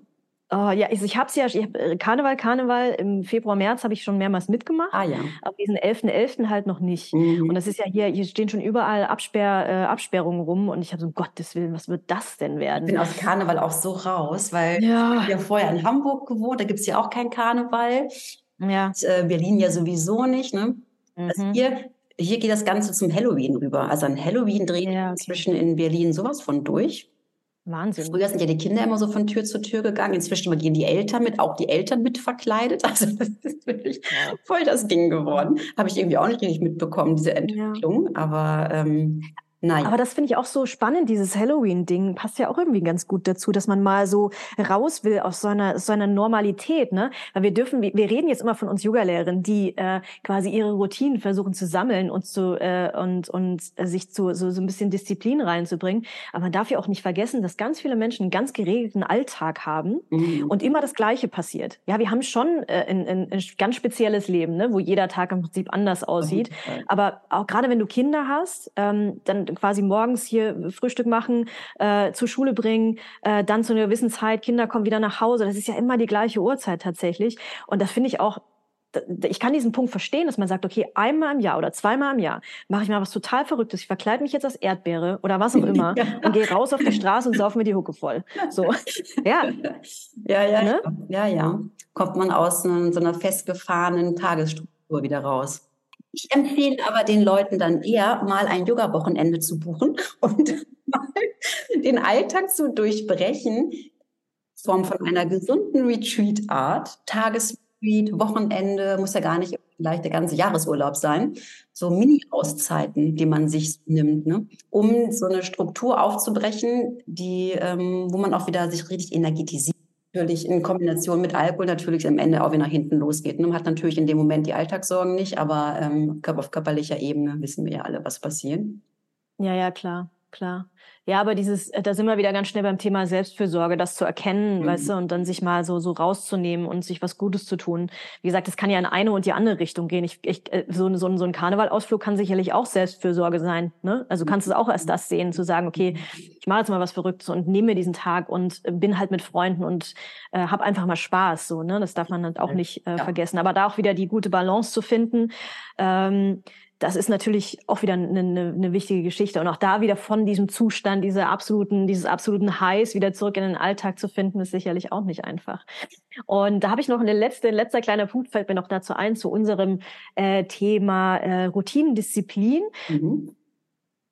Oh, ja, also ich habe es ja, ich hab, äh, Karneval, Karneval im Februar, März habe ich schon mehrmals mitgemacht. Ah ja. Aber diesen 11.11. .11. halt noch nicht. Mhm. Und das ist ja hier, hier stehen schon überall Absperr, äh, Absperrungen rum und ich habe so, um Gottes Willen, was wird das denn werden? Ich bin aus Karneval auch so raus, weil ja. ich ja vorher in Hamburg gewohnt, da gibt's ja auch keinen Karneval. Ja. Und, äh, Berlin ja sowieso nicht, ne? Also mhm. Also hier, hier geht das Ganze zum Halloween rüber. Also an Halloween dreht ja, okay. inzwischen in Berlin sowas von durch. Wahnsinn. Früher sind ja die Kinder immer so von Tür zu Tür gegangen. Inzwischen gehen die Eltern mit, auch die Eltern mit verkleidet. Also das ist wirklich voll das Ding geworden. Habe ich irgendwie auch nicht richtig mitbekommen, diese Entwicklung. Ja. Aber ähm, Nein. Aber das finde ich auch so spannend, dieses Halloween-Ding passt ja auch irgendwie ganz gut dazu, dass man mal so raus will aus so einer, so einer Normalität, ne? Weil wir dürfen, wir reden jetzt immer von uns Yoga-Lehrerinnen, die äh, quasi ihre Routinen versuchen zu sammeln und zu äh, und und sich zu so, so ein bisschen Disziplin reinzubringen. Aber man darf ja auch nicht vergessen, dass ganz viele Menschen einen ganz geregelten Alltag haben mhm. und immer das Gleiche passiert. Ja, wir haben schon äh, ein, ein, ein ganz spezielles Leben, ne? wo jeder Tag im Prinzip anders aussieht. Mhm. Aber auch gerade wenn du Kinder hast, ähm, dann quasi morgens hier Frühstück machen, äh, zur Schule bringen, äh, dann zu einer gewissen Zeit, Kinder kommen wieder nach Hause. Das ist ja immer die gleiche Uhrzeit tatsächlich. Und das finde ich auch ich kann diesen Punkt verstehen, dass man sagt, okay, einmal im Jahr oder zweimal im Jahr mache ich mal was total Verrücktes. Ich verkleide mich jetzt als Erdbeere oder was auch immer ja. und gehe raus auf die Straße und saufe mir die Hucke voll. So, ja. Ja, ja, ne? ja, ja. Kommt man aus so einer festgefahrenen Tagesstruktur wieder raus. Ich empfehle aber den Leuten dann eher, mal ein Yoga-Wochenende zu buchen und mal den Alltag zu durchbrechen, Form von einer gesunden Retreat-Art, Tagesretreat, Wochenende, muss ja gar nicht vielleicht der ganze Jahresurlaub sein, so Mini-Auszeiten, die man sich nimmt, ne? um so eine Struktur aufzubrechen, die, ähm, wo man auch wieder sich richtig energetisiert natürlich in Kombination mit Alkohol natürlich am Ende auch wieder nach hinten losgeht. Man hat natürlich in dem Moment die Alltagssorgen nicht, aber ähm, auf körperlicher Ebene wissen wir ja alle, was passiert. Ja, ja, klar, klar. Ja, aber dieses, äh, da sind wir wieder ganz schnell beim Thema Selbstfürsorge, das zu erkennen, mhm. weißt du, und dann sich mal so, so rauszunehmen und sich was Gutes zu tun. Wie gesagt, das kann ja in eine und die andere Richtung gehen. Ich, ich, äh, so, so, so ein Karnevalausflug kann sicherlich auch Selbstfürsorge sein. Ne? Also kannst du es auch erst das sehen, zu sagen, okay, ich mache jetzt mal was Verrücktes und nehme mir diesen Tag und äh, bin halt mit Freunden und äh, habe einfach mal Spaß. So, ne? Das darf man halt auch nicht äh, ja. vergessen. Aber da auch wieder die gute Balance zu finden. Ähm, das ist natürlich auch wieder eine, eine, eine, wichtige Geschichte. Und auch da wieder von diesem Zustand, dieser absoluten, dieses absoluten Highs wieder zurück in den Alltag zu finden, ist sicherlich auch nicht einfach. Und da habe ich noch eine letzte, letzter kleiner Punkt fällt mir noch dazu ein, zu unserem äh, Thema äh, Routinendisziplin. Mhm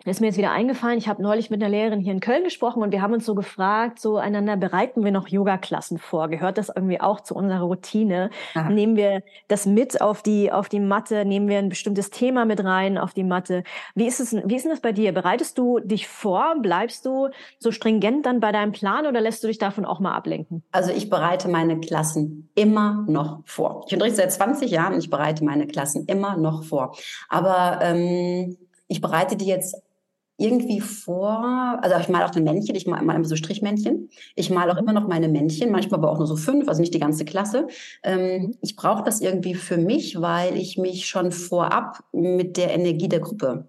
ist mir jetzt wieder eingefallen, ich habe neulich mit einer Lehrerin hier in Köln gesprochen und wir haben uns so gefragt, so einander, bereiten wir noch Yoga-Klassen vor? Gehört das irgendwie auch zu unserer Routine? Aha. Nehmen wir das mit auf die, auf die Matte? Nehmen wir ein bestimmtes Thema mit rein auf die Matte? Wie ist es, wie ist denn das bei dir? Bereitest du dich vor? Bleibst du so stringent dann bei deinem Plan oder lässt du dich davon auch mal ablenken? Also ich bereite meine Klassen immer noch vor. Ich unterrichte seit 20 Jahren und ich bereite meine Klassen immer noch vor. Aber ähm, ich bereite die jetzt irgendwie vor, also ich male auch ein Männchen, ich male immer so Strichmännchen. Ich male auch immer noch meine Männchen, manchmal aber auch nur so fünf, also nicht die ganze Klasse. Ähm, ich brauche das irgendwie für mich, weil ich mich schon vorab mit der Energie der Gruppe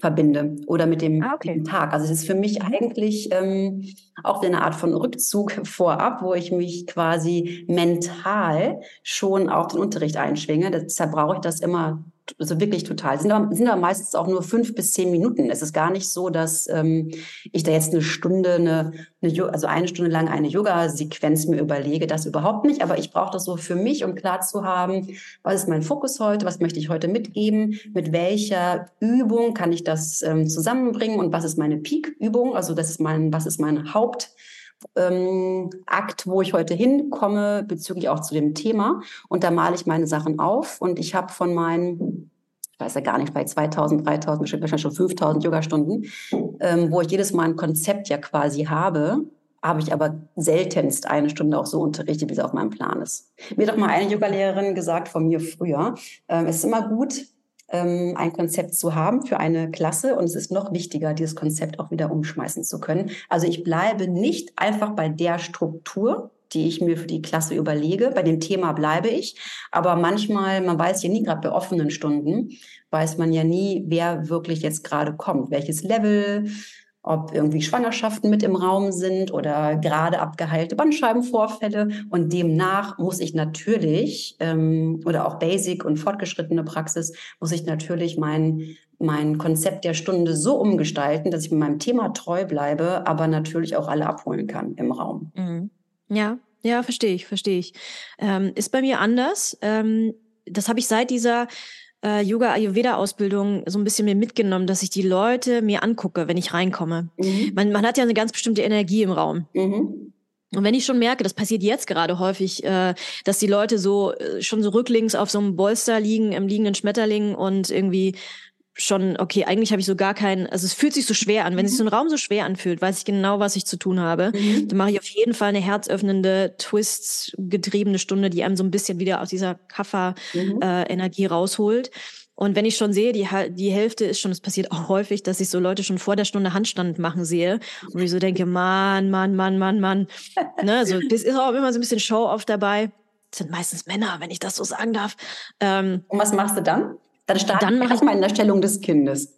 verbinde oder mit dem, ah, okay. Tag. Also es ist für mich eigentlich ähm, auch eine Art von Rückzug vorab, wo ich mich quasi mental schon auf den Unterricht einschwinge. Deshalb brauche ich das immer also wirklich total. Sind aber, sind aber meistens auch nur fünf bis zehn Minuten. Es ist gar nicht so, dass ähm, ich da jetzt eine Stunde, eine, eine, also eine Stunde lang eine Yoga-Sequenz mir überlege. Das überhaupt nicht. Aber ich brauche das so für mich, um klar zu haben, was ist mein Fokus heute, was möchte ich heute mitgeben, mit welcher Übung kann ich das ähm, zusammenbringen und was ist meine Peak-Übung, also das ist mein, was ist mein Haupt- ähm, Akt, wo ich heute hinkomme, bezüglich auch zu dem Thema. Und da male ich meine Sachen auf. Und ich habe von meinen, ich weiß ja gar nicht, bei 2000, 3000, wahrscheinlich schon 5000 Yoga-Stunden, ähm, wo ich jedes Mal ein Konzept ja quasi habe, habe ich aber seltenst eine Stunde auch so unterrichtet, wie es auf meinem Plan ist. Mir hat doch mal eine Yoga-Lehrerin gesagt von mir früher, äh, es ist immer gut, ähm, ein Konzept zu haben für eine Klasse. Und es ist noch wichtiger, dieses Konzept auch wieder umschmeißen zu können. Also ich bleibe nicht einfach bei der Struktur, die ich mir für die Klasse überlege. Bei dem Thema bleibe ich. Aber manchmal, man weiß ja nie, gerade bei offenen Stunden, weiß man ja nie, wer wirklich jetzt gerade kommt, welches Level, ob irgendwie Schwangerschaften mit im Raum sind oder gerade abgeheilte Bandscheibenvorfälle. Und demnach muss ich natürlich, ähm, oder auch Basic und fortgeschrittene Praxis, muss ich natürlich mein, mein Konzept der Stunde so umgestalten, dass ich mit meinem Thema treu bleibe, aber natürlich auch alle abholen kann im Raum. Mhm. Ja, ja, verstehe ich, verstehe ich. Ähm, ist bei mir anders. Ähm, das habe ich seit dieser äh, Yoga-Ayurveda-Ausbildung so ein bisschen mir mitgenommen, dass ich die Leute mir angucke, wenn ich reinkomme. Mhm. Man, man hat ja eine ganz bestimmte Energie im Raum. Mhm. Und wenn ich schon merke, das passiert jetzt gerade häufig, äh, dass die Leute so äh, schon so rücklings auf so einem Bolster liegen, im liegenden Schmetterling und irgendwie schon, okay, eigentlich habe ich so gar keinen, also es fühlt sich so schwer an. Wenn mhm. sich so ein Raum so schwer anfühlt, weiß ich genau, was ich zu tun habe. Mhm. Dann mache ich auf jeden Fall eine herzöffnende, Twist-getriebene Stunde, die einem so ein bisschen wieder aus dieser Kaffer-Energie mhm. äh, rausholt. Und wenn ich schon sehe, die, die Hälfte ist schon, es passiert auch häufig, dass ich so Leute schon vor der Stunde Handstand machen sehe und ich so denke, Mann, Mann, Mann, Mann, Mann. ne, so, es ist auch immer so ein bisschen Show-off dabei. Das sind meistens Männer, wenn ich das so sagen darf. Ähm, und was machst du dann? Dann starte dann ich erstmal in der Stellung des Kindes.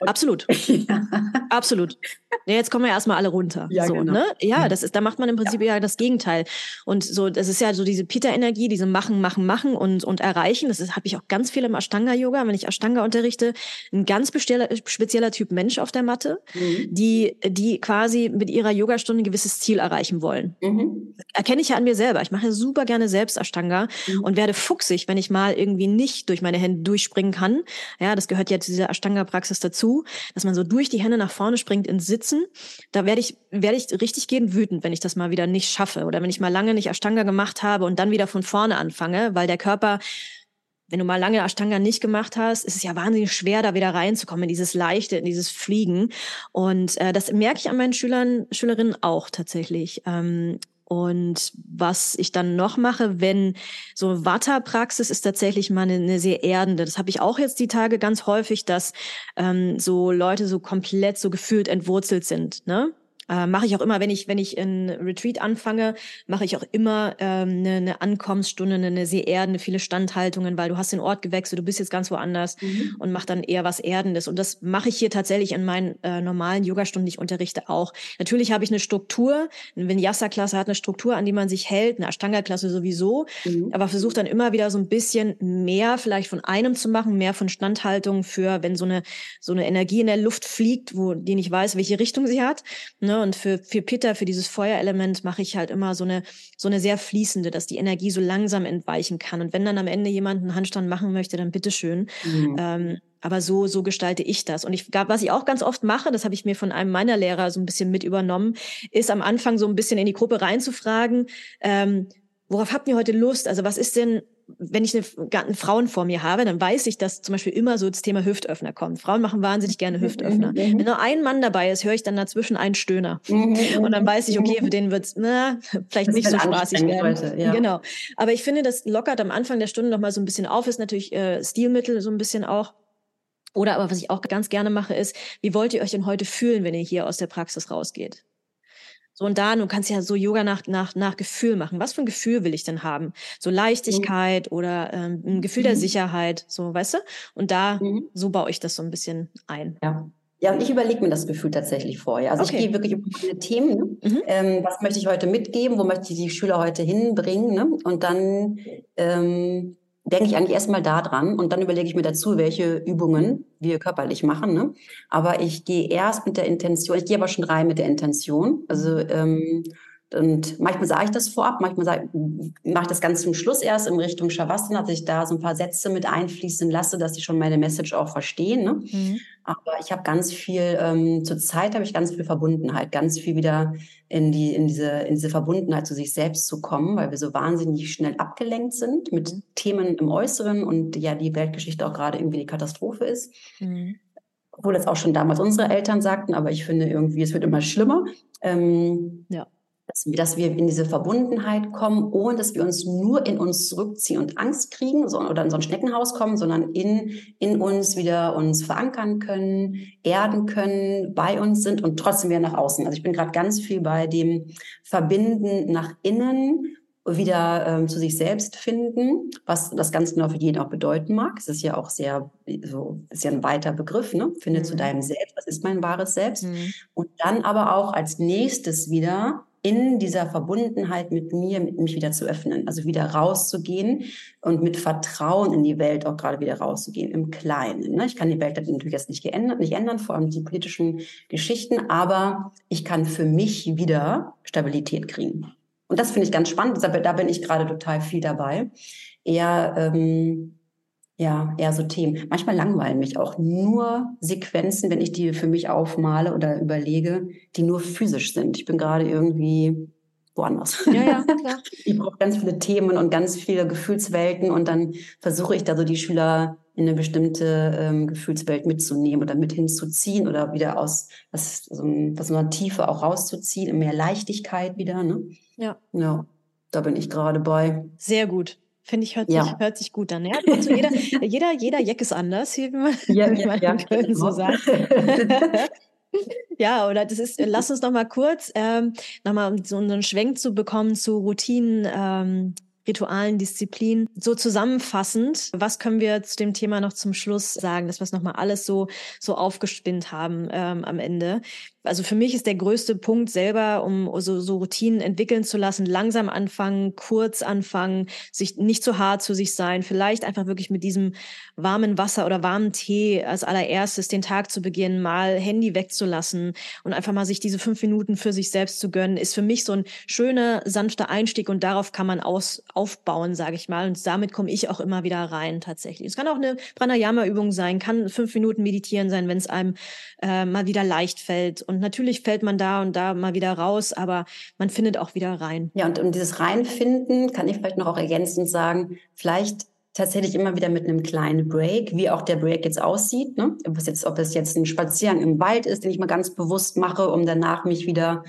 Absolut. ja. Absolut. Ja, jetzt kommen wir erstmal alle runter. Ja, so, genau. ne? ja, das ist, da macht man im Prinzip ja. ja das Gegenteil. Und so, das ist ja so diese Pita-Energie, diese Machen, Machen, Machen und, und Erreichen. Das habe ich auch ganz viel im Ashtanga-Yoga. Wenn ich Ashtanga unterrichte, ein ganz spezieller, spezieller Typ Mensch auf der Matte, mhm. die, die quasi mit ihrer Yogastunde ein gewisses Ziel erreichen wollen. Mhm. Erkenne ich ja an mir selber. Ich mache super gerne selbst Ashtanga mhm. und werde fuchsig, wenn ich mal irgendwie nicht durch meine Hände durchspringen kann. Ja, das gehört ja zu dieser Ashtanga-Praxis dazu dass man so durch die Hände nach vorne springt ins Sitzen. Da werde ich, werde ich richtig gehen wütend, wenn ich das mal wieder nicht schaffe oder wenn ich mal lange nicht Ashtanga gemacht habe und dann wieder von vorne anfange, weil der Körper wenn du mal lange Ashtanga nicht gemacht hast, ist es ja wahnsinnig schwer, da wieder reinzukommen, in dieses Leichte, in dieses Fliegen. Und äh, das merke ich an meinen Schülern, Schülerinnen auch tatsächlich. Ähm, und was ich dann noch mache, wenn so Vata-Praxis ist tatsächlich mal eine, eine sehr erdende. Das habe ich auch jetzt die Tage ganz häufig, dass ähm, so Leute so komplett so gefühlt entwurzelt sind. Ne? Äh, mache ich auch immer, wenn ich, wenn ich in Retreat anfange, mache ich auch immer ähm, eine, eine Ankommensstunde, eine, eine sehr erdende, viele Standhaltungen, weil du hast den Ort gewechselt, du bist jetzt ganz woanders mhm. und mach dann eher was Erdendes. Und das mache ich hier tatsächlich in meinen äh, normalen Yogastunden, die ich unterrichte, auch. Natürlich habe ich eine Struktur, eine Vinyasa-Klasse hat eine Struktur, an die man sich hält, eine Ashtanga-Klasse sowieso, mhm. aber versuche dann immer wieder so ein bisschen mehr vielleicht von einem zu machen, mehr von Standhaltung für, wenn so eine, so eine Energie in der Luft fliegt, wo die nicht weiß, welche Richtung sie hat. Ne? Und für, für Pitta, für dieses Feuerelement mache ich halt immer so eine, so eine sehr fließende, dass die Energie so langsam entweichen kann. Und wenn dann am Ende jemand einen Handstand machen möchte, dann bitteschön. Mhm. Ähm, aber so, so gestalte ich das. Und ich, was ich auch ganz oft mache, das habe ich mir von einem meiner Lehrer so ein bisschen mit übernommen, ist am Anfang so ein bisschen in die Gruppe reinzufragen, ähm, worauf habt ihr heute Lust? Also was ist denn wenn ich eine, Frauen vor mir habe, dann weiß ich, dass zum Beispiel immer so das Thema Hüftöffner kommt. Frauen machen wahnsinnig gerne Hüftöffner. Mhm, mhm. Wenn nur ein Mann dabei ist, höre ich dann dazwischen einen Stöhner. Mhm, und dann weiß ich, okay, für den wird's na, vielleicht das nicht so spaßig werden. Heute, ja. Genau. Aber ich finde, das lockert am Anfang der Stunde noch mal so ein bisschen auf, ist natürlich äh, Stilmittel so ein bisschen auch. Oder aber was ich auch ganz gerne mache, ist, wie wollt ihr euch denn heute fühlen, wenn ihr hier aus der Praxis rausgeht? So und da, du kannst ja so Yoga nach, nach, nach Gefühl machen. Was für ein Gefühl will ich denn haben? So Leichtigkeit mhm. oder ähm, ein Gefühl der mhm. Sicherheit, so, weißt du? Und da, mhm. so baue ich das so ein bisschen ein. Ja. Ja, und ich überlege mir das Gefühl tatsächlich vorher. Also okay. ich gehe wirklich über meine Themen. Ne? Mhm. Ähm, was möchte ich heute mitgeben? Wo möchte ich die Schüler heute hinbringen? Ne? Und dann ähm, denke ich eigentlich erstmal da dran und dann überlege ich mir dazu, welche Übungen wir körperlich machen. Ne? Aber ich gehe erst mit der Intention, ich gehe aber schon rein mit der Intention. Also ähm, und manchmal sage ich das vorab, manchmal mache ich das ganz zum Schluss erst in Richtung Shavasana, dass ich da so ein paar Sätze mit einfließen lasse, dass sie schon meine Message auch verstehen. Ne? Mhm. Aber ich habe ganz viel, ähm, zur Zeit habe ich ganz viel Verbundenheit, ganz viel wieder in, die, in, diese, in diese Verbundenheit zu sich selbst zu kommen, weil wir so wahnsinnig schnell abgelenkt sind mit mhm. Themen im Äußeren und ja die Weltgeschichte auch gerade irgendwie die Katastrophe ist. Mhm obwohl das auch schon damals unsere Eltern sagten, aber ich finde irgendwie, es wird immer schlimmer. Ähm, ja dass, wir in diese Verbundenheit kommen, ohne dass wir uns nur in uns zurückziehen und Angst kriegen so, oder in so ein Schneckenhaus kommen, sondern in, in uns wieder uns verankern können, erden können, bei uns sind und trotzdem wieder nach außen. Also ich bin gerade ganz viel bei dem Verbinden nach innen wieder ähm, zu sich selbst finden, was das ganz genau für jeden auch bedeuten mag. Es ist ja auch sehr, so, ist ja ein weiter Begriff, ne? Finde mhm. zu deinem Selbst, was ist mein wahres Selbst? Mhm. Und dann aber auch als nächstes wieder in dieser Verbundenheit mit mir, mit mich wieder zu öffnen, also wieder rauszugehen und mit Vertrauen in die Welt auch gerade wieder rauszugehen, im Kleinen. Ne? Ich kann die Welt natürlich jetzt nicht, geändert, nicht ändern, vor allem die politischen Geschichten, aber ich kann für mich wieder Stabilität kriegen. Und das finde ich ganz spannend, da bin ich gerade total viel dabei. Eher ähm, ja, eher so Themen. Manchmal langweilen mich auch nur Sequenzen, wenn ich die für mich aufmale oder überlege, die nur physisch sind. Ich bin gerade irgendwie woanders. Ja, ja, klar. Ich brauche ganz viele Themen und ganz viele Gefühlswelten und dann versuche ich da so die Schüler in eine bestimmte ähm, Gefühlswelt mitzunehmen oder mit hinzuziehen oder wieder aus was so einer Tiefe auch rauszuziehen, mehr Leichtigkeit wieder. Ne? Ja. Ja, da bin ich gerade bei. Sehr gut. Finde ich, hört, ja. sich, hört sich gut an. Ja? Also jeder, jeder, jeder Jack ist anders, wie man, ja, wie man ja, Köln genau. so sagt. ja, oder das ist, lass uns noch mal kurz, ähm, noch mal so einen Schwenk zu bekommen zu Routinen, ähm, Ritualen, Disziplinen. So zusammenfassend, was können wir zu dem Thema noch zum Schluss sagen, dass wir es nochmal alles so, so aufgespinnt haben ähm, am Ende? Also für mich ist der größte Punkt selber, um so, so Routinen entwickeln zu lassen, langsam anfangen, kurz anfangen, sich nicht zu hart zu sich sein, vielleicht einfach wirklich mit diesem warmen Wasser oder warmen Tee als allererstes den Tag zu beginnen, mal Handy wegzulassen und einfach mal sich diese fünf Minuten für sich selbst zu gönnen, ist für mich so ein schöner, sanfter Einstieg und darauf kann man aus, aufbauen, sage ich mal. Und damit komme ich auch immer wieder rein tatsächlich. Es kann auch eine Pranayama-Übung sein, kann fünf Minuten meditieren sein, wenn es einem äh, mal wieder leicht fällt. Und natürlich fällt man da und da mal wieder raus, aber man findet auch wieder rein. Ja, und um dieses Reinfinden kann ich vielleicht noch auch ergänzend sagen, vielleicht tatsächlich immer wieder mit einem kleinen Break, wie auch der Break jetzt aussieht. Ne? Ob, es jetzt, ob es jetzt ein Spaziergang im Wald ist, den ich mal ganz bewusst mache, um danach mich wieder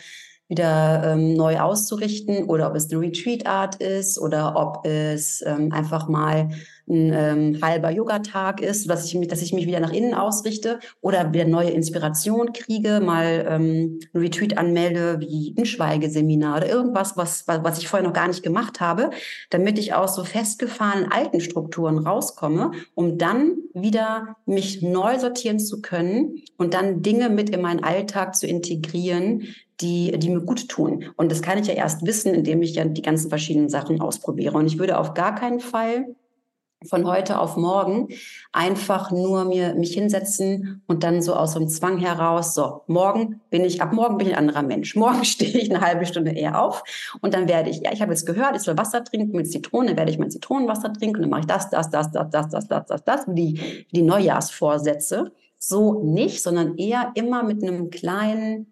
wieder ähm, neu auszurichten oder ob es eine Retreat-Art ist oder ob es ähm, einfach mal ein ähm, halber Yoga-Tag ist, dass ich, mich, dass ich mich wieder nach innen ausrichte oder wieder neue Inspiration kriege, mal ähm, ein Retreat anmelde, wie ein Schweigeseminar oder irgendwas, was, was ich vorher noch gar nicht gemacht habe, damit ich aus so festgefahrenen alten Strukturen rauskomme, um dann wieder mich neu sortieren zu können und dann Dinge mit in meinen Alltag zu integrieren, die, die mir gut tun. Und das kann ich ja erst wissen, indem ich ja die ganzen verschiedenen Sachen ausprobiere. Und ich würde auf gar keinen Fall von heute auf morgen einfach nur mir mich hinsetzen und dann so aus einem Zwang heraus, so, morgen bin ich, ab morgen bin ich ein anderer Mensch. Morgen stehe ich eine halbe Stunde eher auf und dann werde ich, ja, ich habe jetzt gehört, ich soll Wasser trinken mit Zitronen, dann werde ich mein Zitronenwasser trinken und dann mache ich das, das, das, das, das, das, das, das, das, die, die Neujahrsvorsätze. So nicht, sondern eher immer mit einem kleinen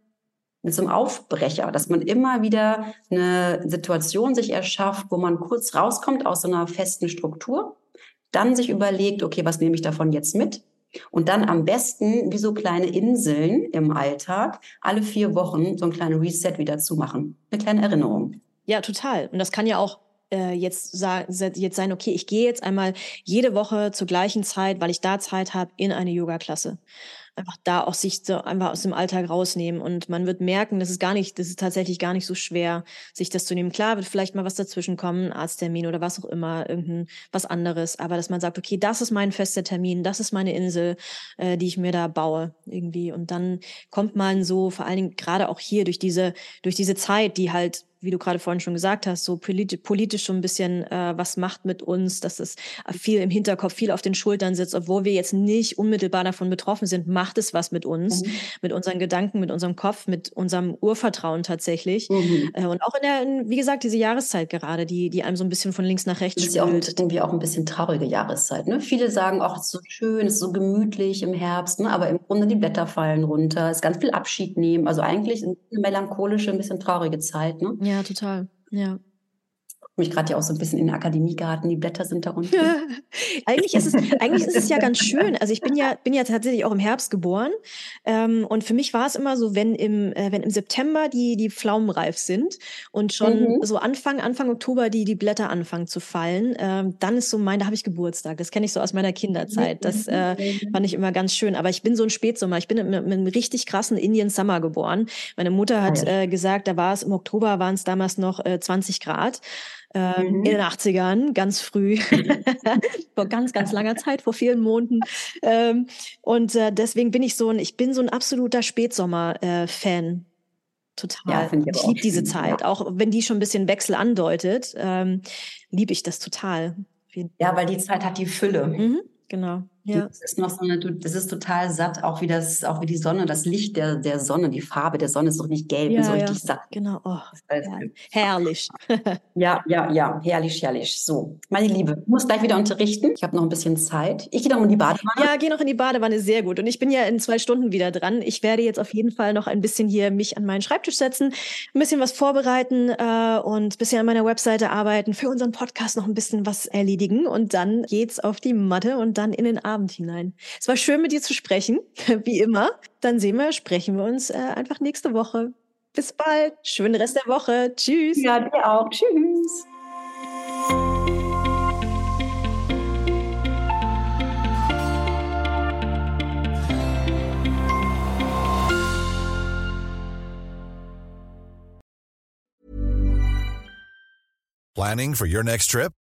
mit so einem Aufbrecher, dass man immer wieder eine Situation sich erschafft, wo man kurz rauskommt aus so einer festen Struktur, dann sich überlegt, okay, was nehme ich davon jetzt mit? Und dann am besten wie so kleine Inseln im Alltag alle vier Wochen so ein kleines Reset wieder zu machen. Eine kleine Erinnerung. Ja, total. Und das kann ja auch äh, jetzt, jetzt sein, okay, ich gehe jetzt einmal jede Woche zur gleichen Zeit, weil ich da Zeit habe, in eine Yoga-Klasse einfach da auch sich so einfach aus dem Alltag rausnehmen. Und man wird merken, das ist gar nicht, das ist tatsächlich gar nicht so schwer, sich das zu nehmen. Klar wird vielleicht mal was dazwischen kommen, ein Arzttermin oder was auch immer, irgendein was anderes. Aber dass man sagt, okay, das ist mein fester Termin, das ist meine Insel, äh, die ich mir da baue irgendwie. Und dann kommt man so, vor allen Dingen gerade auch hier durch diese, durch diese Zeit, die halt wie du gerade vorhin schon gesagt hast, so politisch, politisch schon ein bisschen äh, was macht mit uns, dass es viel im Hinterkopf, viel auf den Schultern sitzt, obwohl wir jetzt nicht unmittelbar davon betroffen sind, macht es was mit uns, mhm. mit unseren Gedanken, mit unserem Kopf, mit unserem Urvertrauen tatsächlich. Mhm. Äh, und auch in der, in, wie gesagt, diese Jahreszeit gerade, die, die einem so ein bisschen von links nach rechts ist ja auch irgendwie auch ein bisschen traurige Jahreszeit. Ne? Viele sagen, auch es ist so schön, es ist so gemütlich im Herbst, ne? aber im Grunde die Blätter fallen runter, es ist ganz viel Abschied nehmen. Also eigentlich eine melancholische, ein bisschen traurige Zeit. Ne? Ja, total. Ja mich gerade ja auch so ein bisschen in den Akademiegarten, die Blätter sind da unten. eigentlich, ist es, eigentlich ist es ja ganz schön. Also ich bin ja, bin ja tatsächlich auch im Herbst geboren. Ähm, und für mich war es immer so, wenn im, äh, wenn im September die, die Pflaumen reif sind und schon mhm. so Anfang, Anfang Oktober die, die Blätter anfangen zu fallen, ähm, dann ist so mein, da habe ich Geburtstag. Das kenne ich so aus meiner Kinderzeit. Das äh, fand ich immer ganz schön. Aber ich bin so ein Spätsommer. Ich bin mit, mit einem richtig krassen Indian Summer geboren. Meine Mutter hat ah, äh, gesagt, da war es im Oktober, waren es damals noch äh, 20 Grad ähm, mhm. in den 80ern, ganz früh, vor ganz, ganz langer Zeit, vor vielen Monaten. Ähm, und äh, deswegen bin ich so ein, ich bin so ein absoluter Spätsommer-Fan. Äh, Total. Ja, ich, ich liebe diese Zeit. Ja. Auch wenn die schon ein bisschen Wechsel andeutet, ähm, liebe ich das total. Ja, weil die Zeit hat die Fülle. Mhm, genau. Ja. Das ist noch so eine, das ist total satt, auch wie das, auch wie die Sonne, das Licht der, der Sonne, die Farbe der Sonne ist doch nicht gelb, ja, so richtig ja. satt. Genau, oh, herrlich. ja, ja, ja, herrlich, herrlich. So, meine Liebe, ich muss gleich wieder unterrichten. Ich habe noch ein bisschen Zeit. Ich gehe noch in die Badewanne. Ja, gehe noch in die Badewanne, sehr gut. Und ich bin ja in zwei Stunden wieder dran. Ich werde jetzt auf jeden Fall noch ein bisschen hier mich an meinen Schreibtisch setzen, ein bisschen was vorbereiten äh, und ein bisschen an meiner Webseite arbeiten, für unseren Podcast noch ein bisschen was erledigen und dann geht's auf die Matte und dann in den Abend Abend hinein. Es war schön, mit dir zu sprechen, wie immer. Dann sehen wir, sprechen wir uns äh, einfach nächste Woche. Bis bald. Schönen Rest der Woche. Tschüss. Ja, dir auch. Tschüss. Planning for your next trip?